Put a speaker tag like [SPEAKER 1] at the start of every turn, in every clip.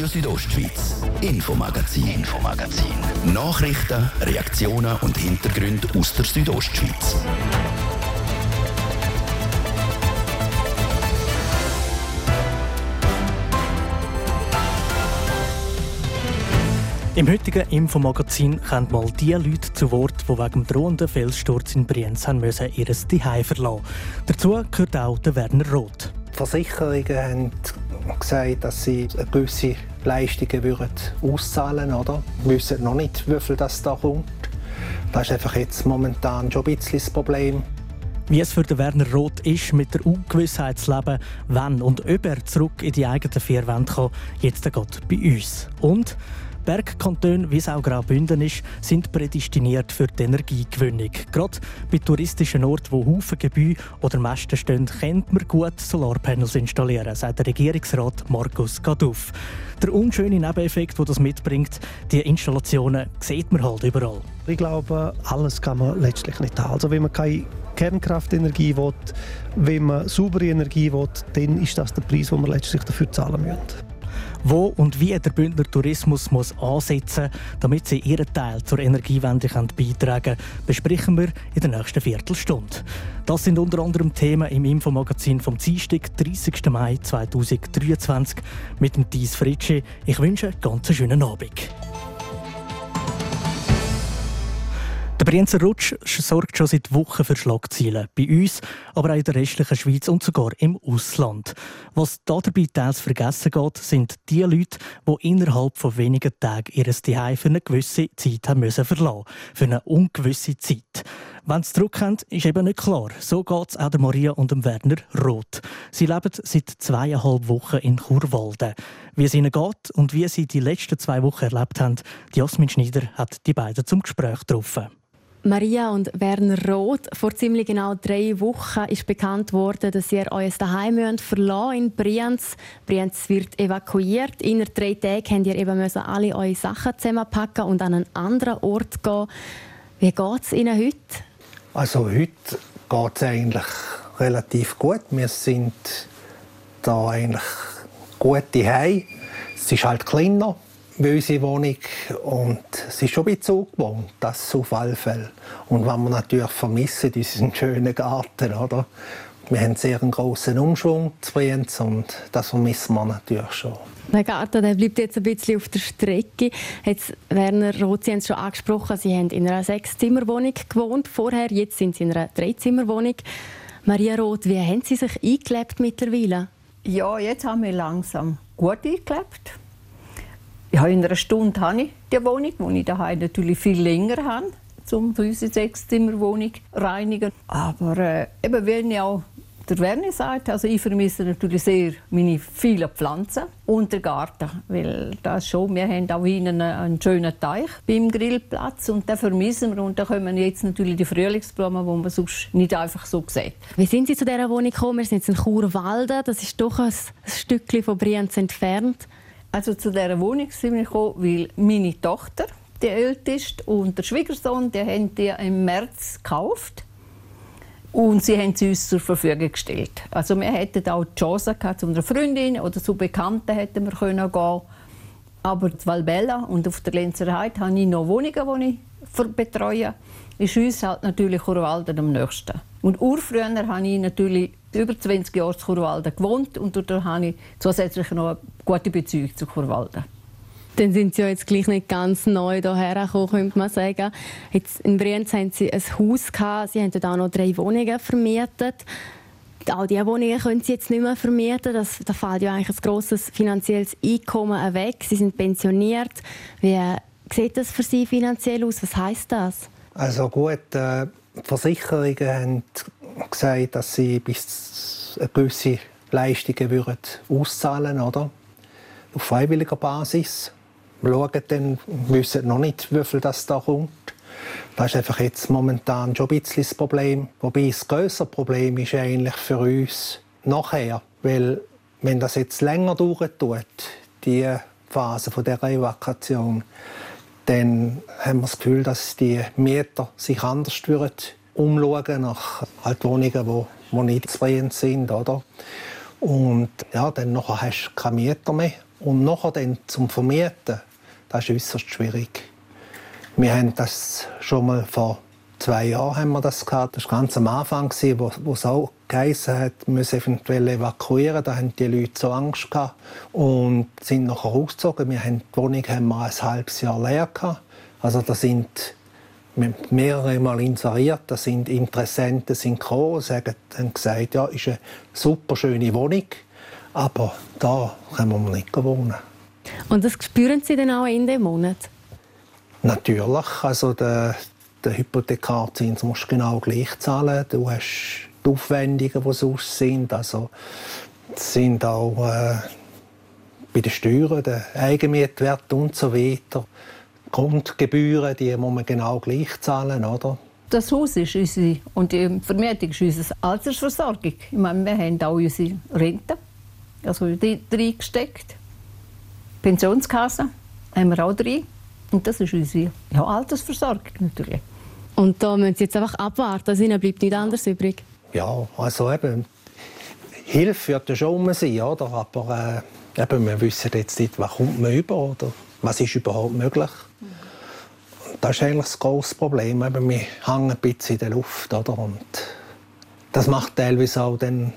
[SPEAKER 1] Radio Südostschweiz, Infomagazin, Infomagazin. Nachrichten, Reaktionen und Hintergründe aus der Südostschweiz.
[SPEAKER 2] Im heutigen Infomagazin kommen mal die Leute zu Wort, die wegen dem drohenden Felssturz in Brienz haben müssen ihr Zuhause verlassen Dazu gehört auch der Werner Roth.
[SPEAKER 3] Die Versicherungen haben gesagt, dass sie gewisse Leistungen würden auszahlen würden. Wir wissen noch nicht, wie viel das da kommt. Das ist einfach jetzt momentan schon ein bisschen das Problem.
[SPEAKER 2] Wie es für den Werner Roth ist, mit der Ungewissheit zu leben, wann und ob er zurück in die eigenen vier Wände kann, jetzt geht bei uns. Und Bergkantone, wie es auch Graubünden ist, sind prädestiniert für die Energiegewinnung. Gerade bei touristischen Orten, wo Haufen Gebäude oder Masten stehen, kennt man gut Solarpanels installieren, sagt der Regierungsrat Markus Gaduff. Der unschöne Nebeneffekt, den das mitbringt, die Installationen sieht man halt überall.
[SPEAKER 4] Ich glaube, alles kann man letztlich nicht haben. Also wenn man keine Kernkraftenergie will, wenn man saubere Energie will, dann ist das der Preis, den man letztlich dafür zahlen müssen.
[SPEAKER 2] Wo und wie der Bündner Tourismus muss ansetzen muss, damit sie ihren Teil zur Energiewende beitragen können, besprechen wir in der nächsten Viertelstunde. Das sind unter anderem Themen im Infomagazin vom Dienstag, 30. Mai 2023 mit dem Thies Fritschi. Ich wünsche einen ganz schönen Abend. Der Brienzer Rutsch sorgt schon seit Wochen für Schlagzeilen. Bei uns, aber auch in der restlichen Schweiz und sogar im Ausland. Was dabei teils vergessen geht, sind die Leute, die innerhalb von wenigen Tagen ihr Zuhause für eine gewisse Zeit haben müssen verlassen Für eine ungewisse Zeit. Wenn sie zurückkommen, ist eben nicht klar. So geht es auch der Maria und dem Werner Roth. Sie leben seit zweieinhalb Wochen in Churwalden. Wie es ihnen geht und wie sie die letzten zwei Wochen erlebt haben, Jasmin Schneider hat die beiden zum Gespräch getroffen.
[SPEAKER 5] Maria und Werner Roth, vor ziemlich genau drei Wochen ist bekannt worden, dass ihr euer Daheim verlassen in Brienz. Brienz wird evakuiert. In drei Tagen müsst ihr eben alle eure Sachen zusammenpacken und an einen anderen Ort gehen. Wie geht es Ihnen heute?
[SPEAKER 3] Also heute geht es eigentlich relativ gut. Wir sind da eigentlich gut daheim. Es ist halt kleiner unsere Wohnung und es ist schon ein bisschen gewohnt, das auf alle Fälle. Und was wir natürlich vermissen, ist ein schöner Garten, oder? Wir haben sehr einen grossen Umschwung zu Brienz und das vermissen wir natürlich schon.
[SPEAKER 5] Der Garten der bleibt jetzt ein bisschen auf der Strecke. Jetzt, Werner Roth, Sie haben es schon angesprochen, Sie haben in einer Sechszimmerwohnung gewohnt vorher, jetzt sind Sie in einer Dreizimmerwohnung. Maria Roth, wie haben Sie sich eingelebt mittlerweile?
[SPEAKER 6] Ja, jetzt haben wir langsam gut eingelebt. Ja, in einer Stunde habe ich die Wohnung, die ich daheim natürlich viel länger habe, um unsere Sechszimmerwohnung reinigen. Aber äh, eben, wenn ich auch der Werner sagt, also ich vermisse natürlich sehr meine vielen Pflanzen und den Garten, weil das schon, wir haben auch einen, einen schönen Teich beim Grillplatz und den vermissen wir und da kommen jetzt natürlich die Frühlingsblumen, die man sonst nicht einfach so sieht.
[SPEAKER 5] Wie sind Sie zu dieser Wohnung gekommen? Wir sind jetzt in Churwalden, das ist doch ein Stückchen von Brienz entfernt.
[SPEAKER 6] Also zu dieser Wohnung sind wir gekommen, weil meine Tochter, die älteste, und der Schwiegersohn, die haben die im März gekauft. Und sie haben sie uns zur Verfügung gestellt. Also wir hätten auch die Chance gehabt, zu einer Freundin oder zu Bekannten hätten wir können. Aber in Valbella und auf der Lenzer Heide habe ich noch Wohnungen, die ich betreue. Ist uns halt natürlich Churwalden am nächsten. Und urfrüher habe ich natürlich über 20 Jahre in Churwalden gewohnt und dort habe ich zusätzlich noch eine gute Beziehung zu Churwalden.
[SPEAKER 5] Dann sind Sie ja jetzt gleich nicht ganz neu hierher gekommen, könnte man sagen. Jetzt in Brienz haben Sie ein Haus gehabt, Sie haben dort auch noch drei Wohnungen vermietet. All diese Wohnungen können Sie jetzt nicht mehr vermieten. Das, da fällt ja eigentlich ein grosses finanzielles Einkommen weg. Sie sind pensioniert. Wie sieht das für Sie finanziell aus? Was heißt das?
[SPEAKER 3] Also gut, äh, die Versicherungen haben gesagt, dass sie bis gewisse Leistungen würden auszahlen oder? Auf freiwilliger Basis. Wir schauen dann, wissen noch nicht, wie viel das da kommt. Das ist einfach jetzt momentan schon ein bisschen das Problem. Wobei das größere Problem ist eigentlich für uns nachher. Weil, wenn das jetzt länger dauert, die Phase der Evakuation, dann haben wir das Gefühl, dass die Mieter sich anders würden umschauen nach halt Wohnungen, die, die nicht zufrieden sind. Oder? Und ja, dann nachher hast du keine Mieter mehr. Und nachher dann zum Vermieten, das ist äußerst schwierig. Wir haben das schon mal vor zwei Jahren haben wir das gehabt. Das war ganz am Anfang, wo, wo es auch geheißen hat, wir müssen eventuell evakuieren. Da haben die Leute so Angst gehabt und sind nachher ausgezogen. Wir haben, die Wohnung haben wir ein halbes Jahr leer gehabt. Also da sind mehrere Mal inseriert, da sind Interessenten sind gekommen, sagen, haben gesagt, ja, ist eine super schöne Wohnung, aber da können wir nicht wohnen.
[SPEAKER 5] Und das spüren Sie dann auch in dem Monat?
[SPEAKER 3] Natürlich, also der, der Hypothekarzins musst du genau gleich zahlen. Du hast die Aufwendungen, die sonst sind, also sind auch äh, bei den Steuern, der Eigenmietwert und so weiter. Grundgebühren, die muss man genau gleich zahlen, oder?
[SPEAKER 6] Das Haus ist unsere, und die Vermietung ist unsere Altersversorgung. Ich meine, wir haben auch unsere Rente, also die reingesteckt. Pensionskasse haben wir auch drin. Und das ist unsere ja, Altersversorgung natürlich.
[SPEAKER 5] Und da müssen Sie jetzt einfach abwarten, also Ihnen bleibt nichts anderes übrig?
[SPEAKER 3] Ja, also eben, Hilfe wird ja schon um sein, oder? aber äh, eben, wir wissen jetzt nicht, was kommt man über oder was ist überhaupt möglich. Das ist eigentlich das grosse Problem. Eben, wir hängen ein bisschen in der Luft. Oder? Und das macht teilweise auch dann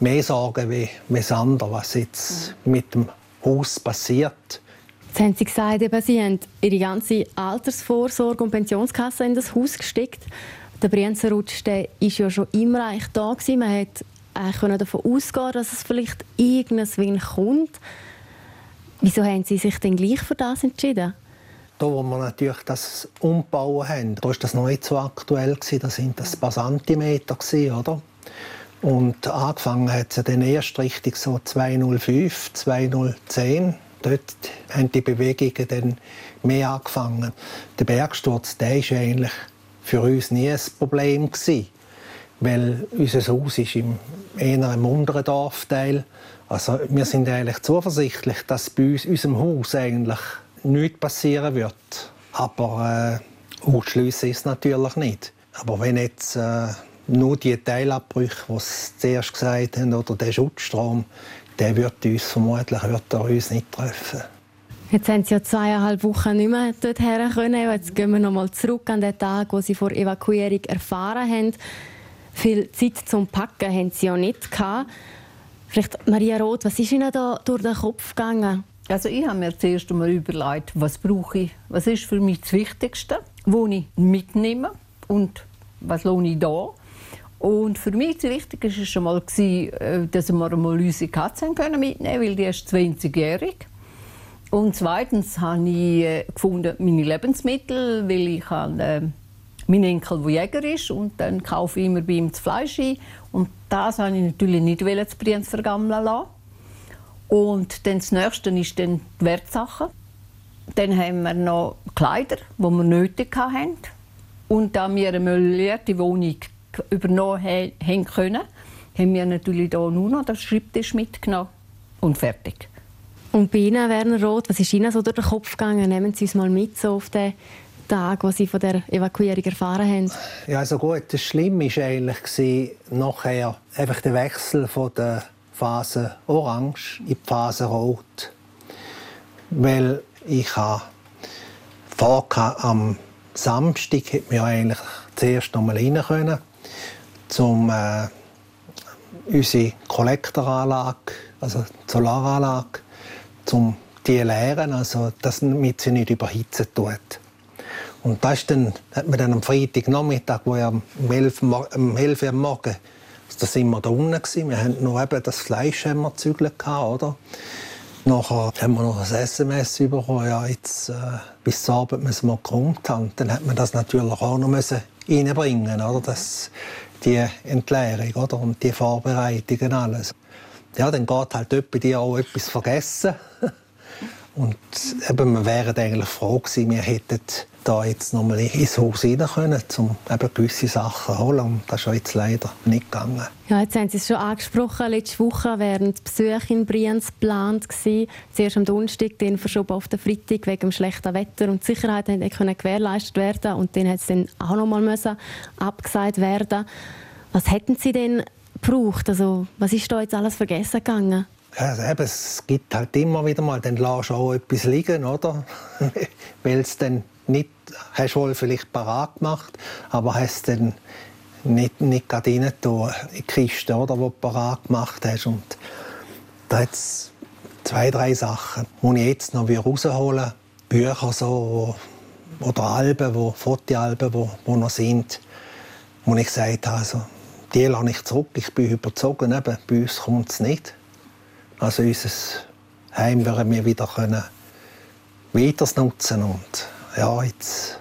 [SPEAKER 3] mehr Sorgen wie, wie das andere, was jetzt mit dem Haus passiert.
[SPEAKER 5] Jetzt haben Sie gesagt, eben, Sie haben Ihre ganze Altersvorsorge und Pensionskasse in das Haus gesteckt. Der Brienzerrutsch war ja schon immer eigentlich da. Man konnte davon ausgehen, dass es vielleicht irgendwann kommt. Wieso haben Sie sich denn gleich für das entschieden?
[SPEAKER 3] Da, wo wir natürlich das umbauen haben, da war das noch nicht so aktuell. Das sind das paar Zentimeter, oder? Und angefangen hat es dann erst richtig so 205, 2010. Dort haben die Bewegungen dann mehr angefangen. Der Bergsturz, der ist eigentlich für uns nie ein Problem gewesen, weil unser Haus ist im eher im unteren Dorfteil. Also wir sind eigentlich zuversichtlich, dass bei uns, unserem Haus eigentlich nichts passieren wird. Aber äh, ausschliessen ist es natürlich nicht. Aber wenn jetzt äh, nur die Teilabbrüche, die Sie zuerst gesagt haben, oder der Schutzstrom, der wird uns vermutlich wird er uns nicht treffen.
[SPEAKER 5] Jetzt haben Sie ja zweieinhalb Wochen nicht mehr dorthin können. Jetzt gehen wir noch mal zurück an den Tag, wo Sie vor Evakuierung erfahren haben. Viel Zeit zum Packen haben Sie ja nicht gehabt. Vielleicht Maria Roth, was ist Ihnen da durch den Kopf gegangen?
[SPEAKER 6] Also ich habe mir zuerst einmal überlegt, was brauche ich, was ist für mich das Wichtigste, wo ich mitnehme und was lohne ich da. Und für mich das Wichtigste war schon mal, äh, dass wir mal unsere Katze mitnehmen können, weil die ist 20-jährig. Und zweitens habe ich äh, gefunden, meine Lebensmittel, weil ich habe, äh, mein Enkel, der Jäger ist, und dann kaufe ich immer bei ihm das Fleisch ein. Und das wollte ich natürlich nicht zu Brienz vergammeln lassen. Und dann das Nächste ist dann die Wertsachen. Dann haben wir noch Kleider, die wir nötig hatten. Und da wir eine möblierte Wohnung übernommen haben können, haben wir natürlich hier nur noch den Schreibtisch mitgenommen und fertig.
[SPEAKER 5] Und bei Ihnen, Werner Roth, was ist Ihnen so durch den Kopf gegangen? Nehmen Sie uns mal mit so auf den Tag, wo Sie von der Evakuierung erfahren haben.
[SPEAKER 3] Ja, also gut, das Schlimme war eigentlich nachher einfach der Wechsel von der Phase Orange in die Phase Rot. Weil ich habe vor am Samstag hätte wir eigentlich zuerst noch mal rein können, um äh, unsere Kollektoranlage, also die Solaranlage, um die leeren, also damit sie nicht überhitzen tut. Und das dann, hat man dann am Freitagnachmittag, wo ja um 11, um 11 Uhr am Morgen, da sind wir da unten gewesen. Wir haben noch eben das Fleisch haben wir oder? Nachher haben wir noch ein SMS bekommen, ja, jetzt äh, bis zum Abend müssen wir geräumt haben. Dann hat man das natürlich auch noch müssen reinbringen, oder? Das, die Entleerung oder? und die Vorbereitungen alles ja, dann geht halt jemand die auch etwas vergessen. Und eben, wir wären eigentlich froh gewesen, wir hätten da jetzt noch mal ins Haus rein können, um eben gewisse Sachen zu holen. Und das ist jetzt leider nicht gegangen.
[SPEAKER 5] Ja, jetzt haben Sie es schon angesprochen. Letzte Woche wären die Besuche in Brienz geplant gewesen. Zuerst am Donnerstag, dann verschoben auf den Freitag wegen dem schlechten Wetter. Und die Sicherheit konnte gewährleistet werden. Und dann hat es dann auch noch mal abgesagt werden. Was hätten Sie denn gebraucht? Also, was ist da jetzt alles vergessen gegangen?
[SPEAKER 3] Also eben, es gibt halt immer wieder mal, dann lässt du auch etwas liegen, oder? Weil es dann nicht, hast wohl vielleicht parat gemacht, aber hast dann nicht, nicht gerade rein in die Kiste, oder, die du parat gemacht hast. Und da hat es zwei, drei Sachen, die ich jetzt noch rausholen will. Bücher so, oder Alben, wo, Fotoalben, wo, wo noch sind, wo ich gesagt habe, also, die lasse ich zurück. Ich bin überzogen, eben, bei uns kommt es nicht. Also unser Heim werden wir wieder können weiter nutzen und ja, jetzt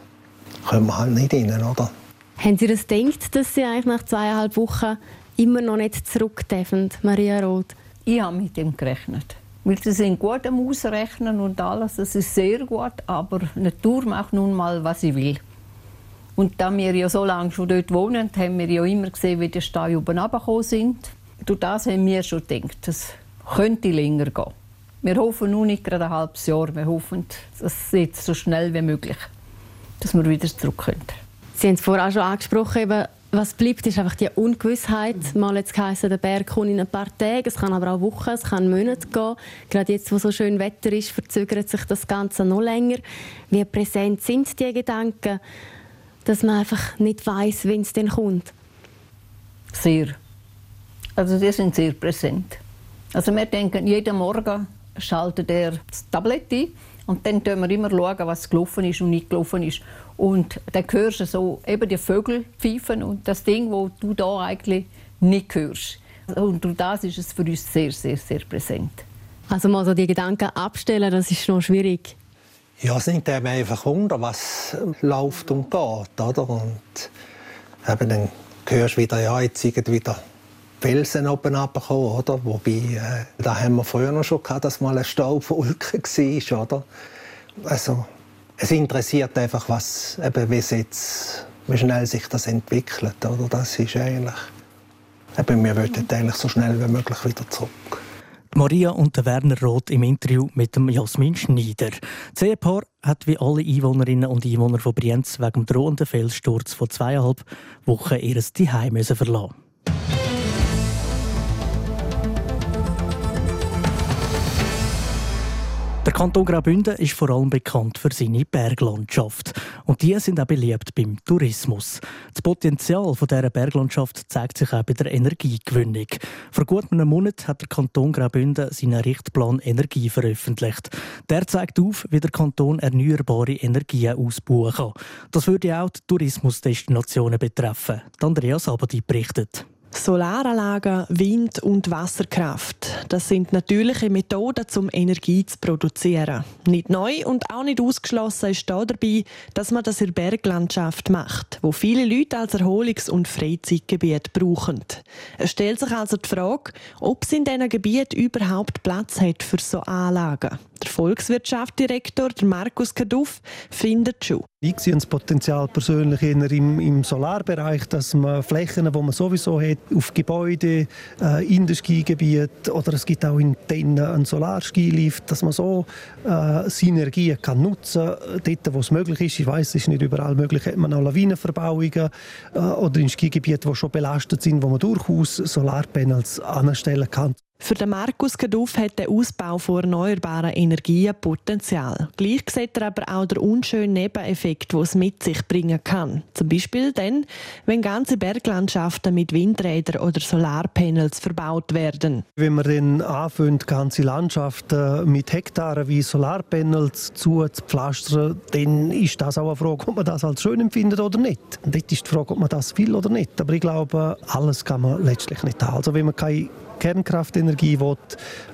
[SPEAKER 3] können wir halt nicht rein, oder?
[SPEAKER 5] Haben Sie das gedacht, dass Sie eigentlich nach zweieinhalb Wochen immer noch nicht zurück dürfen, Maria Roth?
[SPEAKER 6] Ich habe mit dem gerechnet. Weil sie sind gut am Ausrechnen und alles, das ist sehr gut, aber die Natur macht nun mal, was sie will. Und da wir ja so lange schon dort wohnen, haben wir ja immer gesehen, wie die Steine oben runtergekommen sind. Durch das haben wir schon gedacht, das könnte länger gehen. Wir hoffen nun nicht gerade ein halbes Jahr. Wir hoffen, dass es so schnell wie möglich, dass wir wieder zurück können.
[SPEAKER 5] Sie haben es vorher auch schon angesprochen, eben, was bleibt, ist einfach die Ungewissheit. Mal jetzt geheißen, der Berg kommt in ein paar Tage, es kann aber auch Wochen, es kann Monate gehen. Gerade jetzt, wo so schön Wetter ist, verzögert sich das Ganze noch länger. Wie präsent sind die Gedanken, dass man einfach nicht weiß, wenn es denn kommt?
[SPEAKER 6] Sehr. Also die sind sehr präsent. Also wir denken, jeden Morgen schaltet er das Tablet ein und dann schauen wir immer, schauen, was gelaufen ist und nicht gelaufen ist. Und dann hörst du so eben die Vögel pfeifen und das Ding, wo du da eigentlich nicht hörst. Und durch das ist es für uns sehr, sehr, sehr präsent.
[SPEAKER 5] Also mal so die Gedanken abstellen, das ist noch schwierig.
[SPEAKER 3] Ja, es nimmt eben einfach Wunder, was läuft und geht, oder? Und eben dann hörst du wieder, ja, jetzt wieder Felsen oben runtergekommen, oder? Wobei, äh, da haben wir früher noch schon gehabt, dass mal eine Staubwolke war, oder? Also, es interessiert einfach, was, eben, wie, jetzt, wie schnell sich das entwickelt, oder? Das ist eigentlich, eben, wir wollten eigentlich so schnell wie möglich wieder zurück.
[SPEAKER 2] Maria und Werner Roth im Interview mit dem Jasmin Schneider. Das Ehepaar hat wie alle Einwohnerinnen und Einwohner von Brienz wegen dem drohenden Felssturz vor zweieinhalb Wochen ihr Zuhause verlassen. Kanton Graubünden ist vor allem bekannt für seine Berglandschaft. Und die sind auch beliebt beim Tourismus. Das Potenzial dieser Berglandschaft zeigt sich auch bei der Energiegewinnung. Vor gut einem Monat hat der Kanton Graubünden seinen Richtplan Energie veröffentlicht. Der zeigt auf, wie der Kanton erneuerbare Energien ausbauen kann. Das würde auch die Tourismusdestinationen betreffen. Andreas Abadi berichtet.
[SPEAKER 7] Solaranlagen, Wind- und Wasserkraft. Das sind natürliche Methoden, um Energie zu produzieren. Nicht neu und auch nicht ausgeschlossen ist da dabei, dass man das in der Berglandschaft macht, wo viele Leute als Erholungs- und Freizeitgebiet brauchen. Es stellt sich also die Frage, ob es in diesen Gebieten überhaupt Platz hat für so Anlagen. Der Volkswirtschaftsdirektor Markus Kaduff findet schon.
[SPEAKER 4] Ich sehe das Potenzial persönlich eher im, im Solarbereich, dass man Flächen, die man sowieso hat, auf Gebäude, äh, in den Skigebieten oder es gibt auch in Tennen einen Solarskilift, dass man so äh, Synergien kann nutzen kann, dort wo es möglich ist. Ich weiß, es ist nicht überall möglich, hat man auch Lawinenverbauungen äh, oder in Skigebieten, die schon belastet sind, wo man durchaus Solarpanels anstellen kann.
[SPEAKER 7] Für den Markus Kaduff hat der Ausbau von erneuerbaren Energien Potenzial. Gleich sieht er aber auch den unschönen Nebeneffekt, den es mit sich bringen kann. Zum Beispiel dann, wenn ganze Berglandschaften mit Windrädern oder Solarpanels verbaut werden.
[SPEAKER 4] Wenn man dann anfängt, ganze Landschaften mit Hektaren wie Solarpanels zu pflastern, dann ist das auch eine Frage, ob man das als schön empfindet oder nicht. Dort ist die Frage, ob man das will oder nicht. Aber ich glaube, alles kann man letztlich nicht haben. Also wenn man keine Kernkraftenergie will,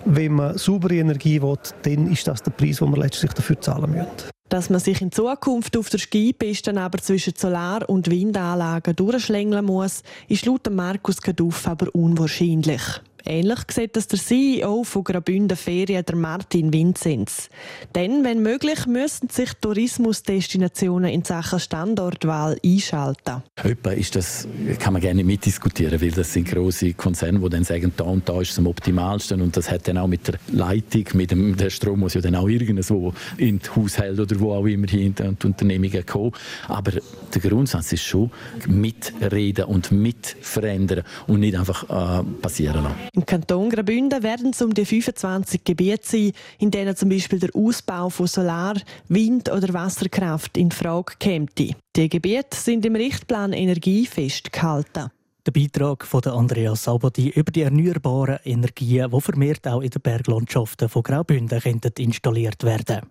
[SPEAKER 4] wenn man saubere Energie will, dann ist das der Preis, den man letztlich dafür zahlen müssen.
[SPEAKER 7] Dass man sich in Zukunft auf der Skipiste aber zwischen Solar- und Windanlagen durchschlängeln muss, ist laut Markus Kaduff aber unwahrscheinlich. Ähnlich sieht das der CEO von Graubünden Ferien, der Martin Vinzenz. Denn, wenn möglich, müssen sich Tourismusdestinationen in Sachen Standortwahl einschalten.
[SPEAKER 8] Etwa ist das, kann man gerne mitdiskutieren, weil das sind große Konzerne, die dann sagen, da und da ist es am optimalsten und das hat dann auch mit der Leitung, mit dem der Strom muss ja dann auch irgendwo in die Haushalte oder wo auch immer hin in die Unternehmungen kommen. Aber der Grundsatz ist schon mitreden und mitverändern und nicht einfach äh, passieren lassen.
[SPEAKER 7] Im Kanton Graubünden werden es um die 25 Gebiete sein, in denen zum Beispiel der Ausbau von Solar-, Wind- oder Wasserkraft in Frage käme. Die Gebiete sind im Richtplan Energie festgehalten.
[SPEAKER 2] Der Beitrag von Andreas Sabodi über die erneuerbaren Energien, die vermehrt auch in den Berglandschaften von Graubünden installiert werden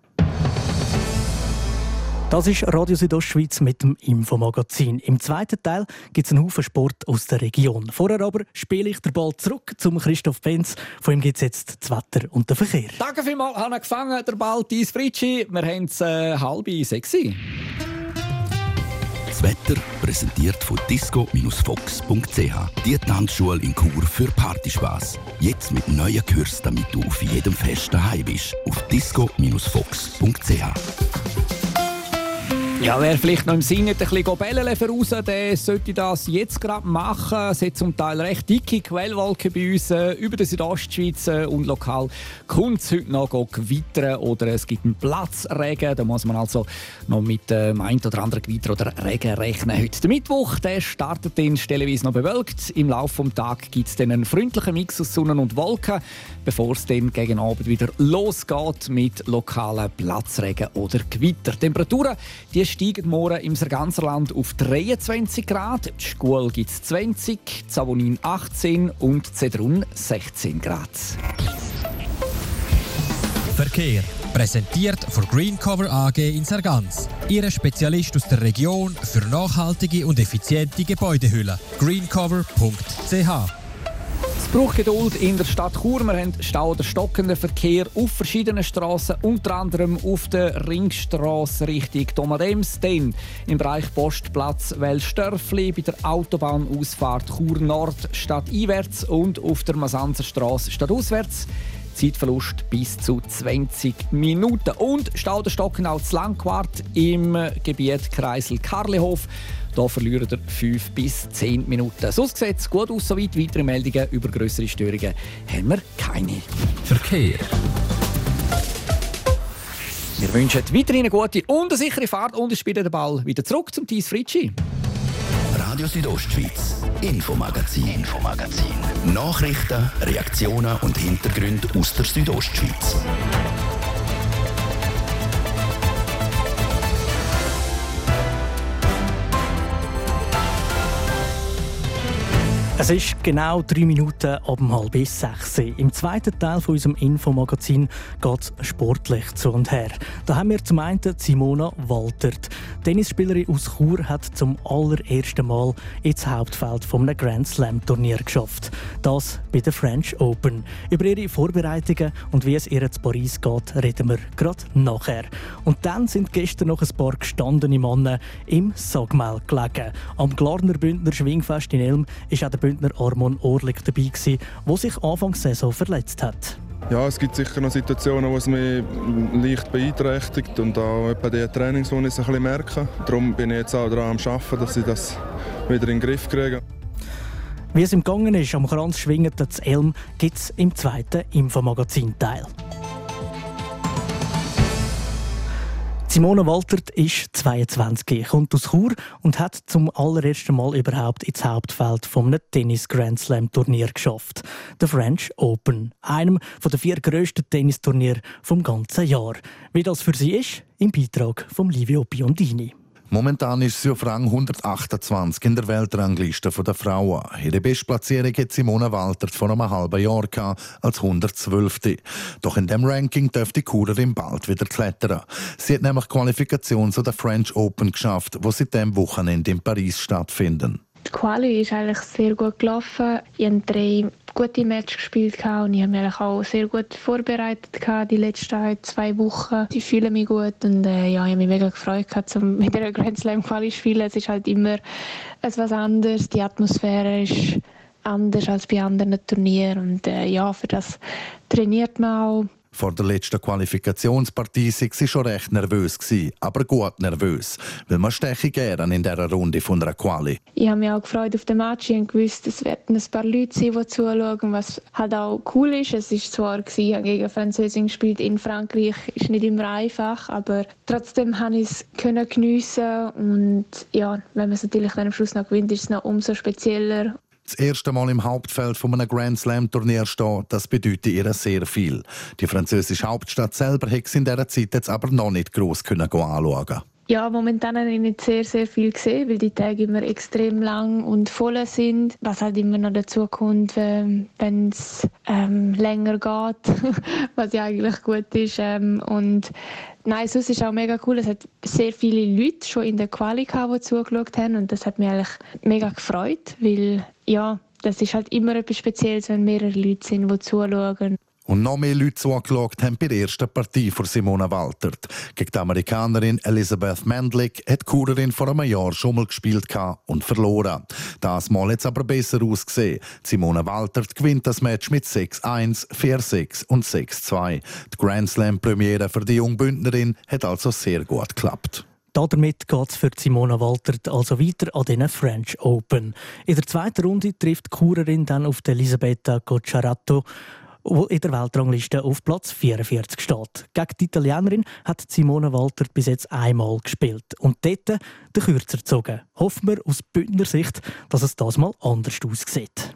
[SPEAKER 2] das ist Radio Südostschweiz mit dem Infomagazin. Im zweiten Teil gibt es einen Haufen Sport aus der Region. Vorher aber spiele ich den Ball zurück zum Christoph Benz. Von ihm gibt es jetzt das Wetter und den Verkehr.
[SPEAKER 9] Danke vielmals, Hanna gefangen, der Ball Dies Fritschi. Wir haben es äh, halb sechs.
[SPEAKER 1] Das Wetter präsentiert von disco-fox.ch. Die Tanzschule in Chur für Partyspaß. Jetzt mit neuen Kürzen, damit du auf jedem Fest daheim bist. Auf disco-fox.ch.
[SPEAKER 9] Ja, wer vielleicht noch im nicht ein bisschen bellen voraus, der sollte das jetzt gerade machen. Es hat zum Teil recht dicke Quellwolken bei uns äh, über der Südostschweiz äh, und lokal kommt es heute noch gewittern oder es gibt einen Platzregen. Da muss man also noch mit dem äh, einen oder anderen Gewitter oder Regen rechnen. Heute der Mittwoch, der startet dann stellenweise noch bewölkt. Im Laufe des Tages gibt es dann einen freundlichen Mix aus Sonne und Wolken, bevor es dann gegen Abend wieder losgeht mit lokalen Platzregen oder Gewitter. Temperaturen, die steigen morgen im ganzen Land auf 23 Grad. Die Schule gibt es 20, Savonin 18 und Zedrun 16 Grad.
[SPEAKER 10] Verkehr. Präsentiert von Greencover AG in Sargans. Ihre Spezialist aus der Region für nachhaltige und effiziente Gebäudehülle. greencover.ch
[SPEAKER 9] braucht Geduld in der Stadt Chur. Wir haben Stau oder stockenden Verkehr auf verschiedenen Straßen, unter anderem auf der Ringstraße Richtung Domadems, dann im Bereich Postplatz Wellstörfli, bei der Autobahnausfahrt Chur Nord stadteinwärts und auf der Masanzerstraße stadtauswärts. Zeitverlust bis zu 20 Minuten. Und Stau oder Stocken auch zu Langquart im Gebiet Kreisel Karlehof. Hier verlieren wir 5 bis 10 Minuten. Sonst sieht es gut aus, soweit. Weitere Meldungen über größere Störungen haben wir keine.
[SPEAKER 10] Verkehr.
[SPEAKER 9] Wir wünschen weiterhin eine gute und eine sichere Fahrt und spielen den Ball wieder zurück zum Thies Fritschi.
[SPEAKER 1] Radio Südostschweiz, Infomagazin, Infomagazin. Nachrichten, Reaktionen und Hintergründe aus der Südostschweiz.
[SPEAKER 2] Es ist genau drei Minuten ab halb sechs. Im zweiten Teil von unserem Infomagazin geht es sportlich zu und her. Da haben wir zum einen Simona Waltert. Die Tennisspielerin aus Chur hat zum allerersten Mal ins Hauptfeld von einem Grand Slam Turnier geschafft. Das bei der French Open. Über ihre Vorbereitungen und wie es ihr zu Paris geht, reden wir gerade nachher. Und dann sind gestern noch ein paar gestandene Männer im Sagmel gelegen. Am Glarner Bündner Schwingfest in Elm ist auch der Bündner Armon Orlik dabei, der sich Anfang Saison verletzt hat.
[SPEAKER 11] Ja, es gibt sicher noch Situationen, wo es mich leicht beeinträchtigt und auch etwa die Trainings, die ich es ein bisschen merke. Darum bin ich jetzt auch daran am Arbeiten, dass ich das wieder in den Griff kriege.
[SPEAKER 2] Wie es im Gangen ist, am Kranz schwingend das Elm, gibt es im zweiten Infomagazin-Teil. Simone Waltert ist 22, kommt aus Chur und hat zum allerersten Mal überhaupt ins Hauptfeld vom Tennis Grand Slam Turnier geschafft, der French Open, einem der vier grössten Tennisturniere vom ganzen Jahr. Wie das für sie ist, im Beitrag von Livio Biondini.
[SPEAKER 12] Momentan ist sie auf Rang 128 in der Weltrangliste der Frauen. Ihre Bestplatzierung hat Simone Walter vor einem halben Jahr als 112. Doch in dem Ranking dürfte die Kurerin bald wieder klettern. Sie hat nämlich Qualifikation zu der French Open geschafft, wo seit dem Wochenende in Paris stattfinden.
[SPEAKER 13] Die Quali ist eigentlich sehr gut gelaufen. Ich habe drei gute Matches gespielt und ich habe mich auch sehr gut vorbereitet die letzten zwei Wochen. Ich fühle mich gut und äh, ja, ich habe mich mega gefreut, um mit der Grand Slam Quali zu spielen. Es ist halt immer etwas anderes. Die Atmosphäre ist anders als bei anderen Turnieren und äh, ja, für das trainiert man auch
[SPEAKER 12] vor der letzten Qualifikationspartie war sie schon recht nervös, aber gut nervös, weil man steche gerne in dieser Runde von einer Quali.
[SPEAKER 13] Ich habe mich auch gefreut auf den Match und gewusst, es werden ein paar Leute sein, die zuschauen, was halt auch cool ist. Es war zwar, ich habe gegen Französin gespielt in Frankreich, ist nicht immer einfach, aber trotzdem konnte ich es geniessen und ja, wenn man es natürlich dann am Schluss noch gewinnt, ist es noch umso spezieller
[SPEAKER 12] das erste Mal im Hauptfeld von einem Grand Slam Turnier stehen, das bedeutet ihr sehr viel. Die französische Hauptstadt selber hätte in dieser Zeit jetzt aber noch nicht gross anschauen
[SPEAKER 13] ja, momentan habe ich nicht sehr, sehr viel gesehen, weil die Tage immer extrem lang und voll sind. Was halt immer noch dazu kommt, wenn es ähm, länger geht, was ja eigentlich gut ist. Ähm, und Nein, sonst ist auch mega cool. Es hat sehr viele Leute schon in der Quali gehabt, die zugeschaut haben und das hat mich eigentlich mega gefreut, weil ja, das ist halt immer etwas Spezielles, wenn mehrere Leute sind, die zuschauen.
[SPEAKER 12] Und noch mehr Leute zugeschaut haben bei der ersten Partie von Simona Waltert. Gegen die Amerikanerin Elizabeth Mendlick hat die Kurerin vor einem Jahr schon mal gespielt und verloren. Das Mal hat es aber besser ausgesehen. Simona Waltert gewinnt das Match mit 6-1, 4-6 und 6-2. Die Grand Slam-Premiere für die Jungbündnerin hat also sehr gut geklappt.
[SPEAKER 2] Damit geht es für Simona Waltert also weiter an den French Open. In der zweiten Runde trifft die Kurerin dann auf Elisabetta Coccarato wo in der Weltrangliste auf Platz 44 steht. Gegen die Italienerin hat Simone Walter bis jetzt einmal gespielt und dort den Kürzer gezogen. Hoffen wir aus Bündner Sicht, dass es das mal anders aussieht.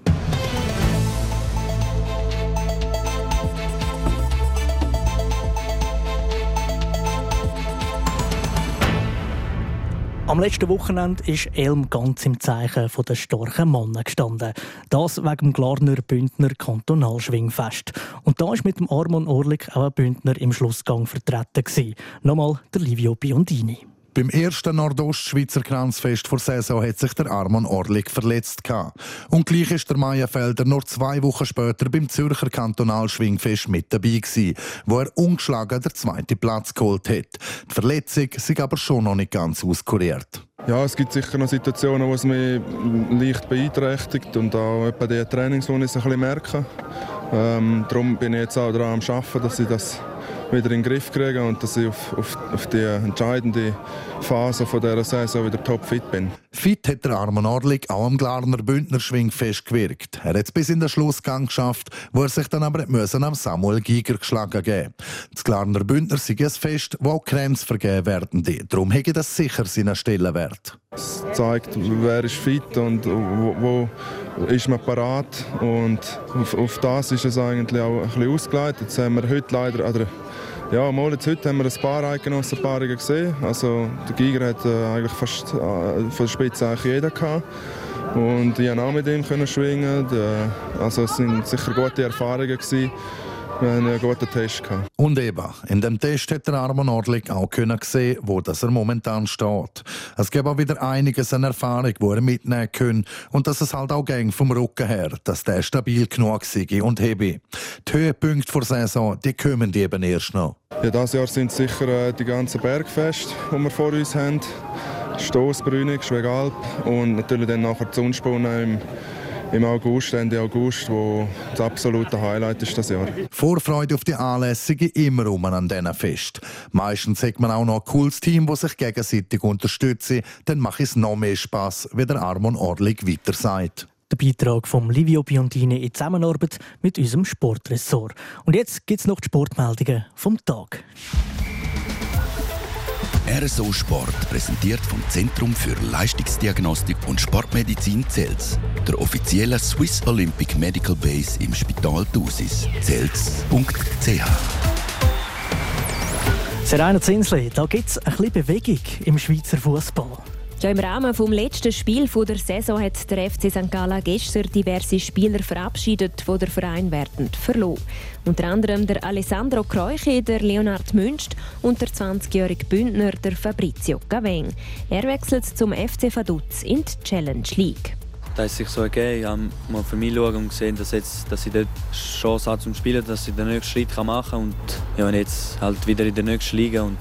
[SPEAKER 2] Am letzten Wochenende ist Elm ganz im Zeichen der starken Männer gestanden. Das wegen dem Glarner Bündner Kantonalschwingfest. Und da ist mit dem Armon Orlik auch ein Bündner im Schlussgang vertreten. Gewesen. Nochmal der Livio Biondini.
[SPEAKER 12] Beim ersten Nordostschweizer Kranzfest vor Saison hat sich der Armon Orlik verletzt. Und gleich ist der Meienfelder nur zwei Wochen später beim Zürcher Kantonalschwingfest mit dabei gewesen, wo er ungeschlagen den zweiten Platz geholt hat. Die Verletzung ist aber schon noch nicht ganz auskuriert.
[SPEAKER 11] Ja, es gibt sicher noch Situationen, wo es mich leicht beeinträchtigt und auch bei den Trainings, wo ich es ein bisschen merke. Ähm, darum bin ich jetzt auch daran am Arbeiten, dass ich das wieder in den Griff kriegen und dass ich auf, auf, auf die entscheidende Phase von dieser Saison wieder topfit bin.
[SPEAKER 12] Fit hat der Armin Orlik auch am Glarner Bündner Schwingfest gewirkt. Er hat es bis in den Schlussgang geschafft, wo er sich dann aber müssen am Samuel Giger geschlagen geben. Das Glarner Bündner sei ein Fest, wo auch Grenzen vergeben werden. Darum hätte das sicher seinen Stellenwert.
[SPEAKER 11] Es zeigt, wer ist fit und wo, wo ist man parat und auf, auf, das ist es eigentlich auch ein bisschen ausgeleitet. Jetzt haben wir heute leider, oder ja, mal jetzt heute haben wir ein paar Eidgenossenpaarungen gesehen. Also der Giger hat äh, eigentlich fast äh, von der Spitze eigentlich jeder gehabt. Und ich konnte auch mit ihm schwingen. Also es waren sicher gute Erfahrungen gewesen. Wir hatten einen guten Test. Gehabt.
[SPEAKER 12] Und eben, in dem Test hat der Armin Orlik auch können sehen, wo das er momentan steht. Es gibt auch wieder einiges an Erfahrung, wo er mitnehmen kann und dass es halt auch ging vom Rücken her, dass der stabil genug sei und hebe. Die Höhepunkte der Saison, die kommen eben erst noch.
[SPEAKER 11] Ja, dieses Jahr sind sicher äh, die ganzen Bergfeste, die wir vor uns haben. Stossbrünig, Schwegalp und natürlich dann nachher die Sonnenspunnen im im August, Ende August, wo das absolute Highlight ist das Jahr.
[SPEAKER 12] Vorfreude auf die Anlässe immer um an diesen Fest. Meistens hat man auch noch ein cooles Team, das sich gegenseitig unterstützt. Dann macht es noch mehr Spass, wie der Armon Orlik weiter sagt.
[SPEAKER 2] Der Beitrag von Livio Biondini in Zusammenarbeit mit unserem Sportressort. Und jetzt gibt es noch die Sportmeldungen vom Tag.
[SPEAKER 1] RSO Sport präsentiert vom Zentrum für Leistungsdiagnostik und Sportmedizin Zels, der offiziellen Swiss Olympic Medical Base im Spital Thusis. Zels.ch
[SPEAKER 2] Serena Zinsli, da gibt es ein bisschen Bewegung im Schweizer Fußball.
[SPEAKER 14] Ja, Im Rahmen des letzten Spiels der Saison hat der FC St. Gallen gestern diverse Spieler verabschiedet, die der Verein wertend verlor. Unter anderem der Alessandro Kreuche, der Leonard Münst und der 20-jährige Bündner der Fabrizio Gaveng. Er wechselt zum FC Vaduz in die Challenge League.
[SPEAKER 15] Da ist sich so ergeben. Ich habe mal für mich geschaut und gesehen, dass, jetzt, dass ich dort Chance habe zum Spielen, dass ich den nächsten Schritt machen kann. Und ja, jetzt halt wieder in der nächsten Liga. Und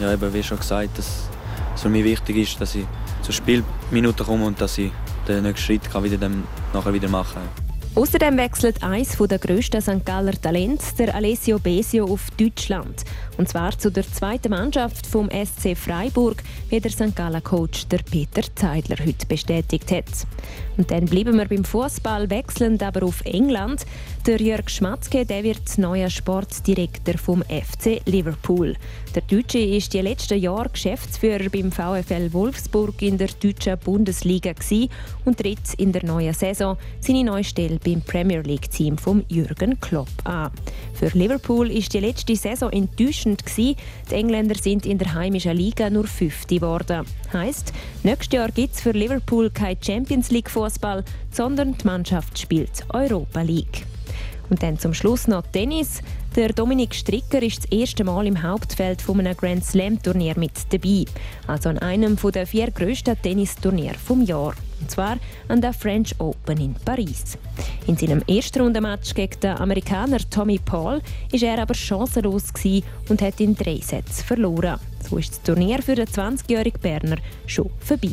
[SPEAKER 15] ja, eben, wie schon gesagt, dass es für mich wichtig ist, dass ich zur Spielminute komme und dass ich den nächsten Schritt kann wieder dann nachher wieder machen kann.
[SPEAKER 14] Außerdem wechselt eines der grössten St. Galler Talente, der Alessio Besio, auf Deutschland. Und zwar zu der zweiten Mannschaft vom SC Freiburg, wie der St. Galler Coach der Peter Zeidler heute bestätigt hat. Und dann bleiben wir beim Fußball, wechselnd aber auf England. Der Jörg Schmatzke der wird neuer Sportdirektor vom FC Liverpool. Der Deutsche ist die letzten Jahre Geschäftsführer beim VfL Wolfsburg in der deutschen Bundesliga und tritt in der neuen Saison seine neue Stelle beim Premier League Team von Jürgen Klopp an. Für Liverpool ist die letzte Saison enttäuschend. Die Engländer sind in der heimischen Liga nur Fünfte geworden. Heißt, nächstes Jahr gibt es für Liverpool kein Champions League Fußball, sondern die Mannschaft spielt Europa League. Und dann zum Schluss noch Tennis. Der Dominik Stricker ist das erste Mal im Hauptfeld von einem Grand Slam Turnier mit dabei. Also an einem der vier grössten Tennisturniere vom Jahr. Und zwar an der French Open in Paris. In seinem ersten Rundenmatch gegen den Amerikaner Tommy Paul ist er aber chancenlos und hat in drei Sätzen verloren. So ist das Turnier für den 20-jährigen Berner schon vorbei.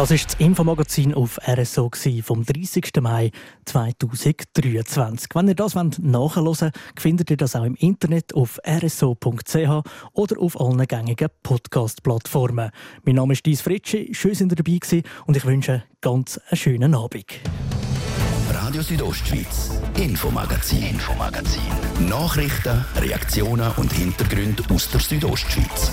[SPEAKER 2] Das ist das Infomagazin auf RSO vom 30. Mai 2023. Wenn ihr das nachhören wollt, findet ihr das auch im Internet auf rso.ch oder auf allen gängigen Podcast-Plattformen. Mein Name ist Dies Fritschi, schön, dass ihr dabei gewesen und ich wünsche ganz einen schönen Abend.
[SPEAKER 1] Radio Südostschweiz, Infomagazin, Infomagazin. Nachrichten, Reaktionen und Hintergründe aus der Südostschweiz.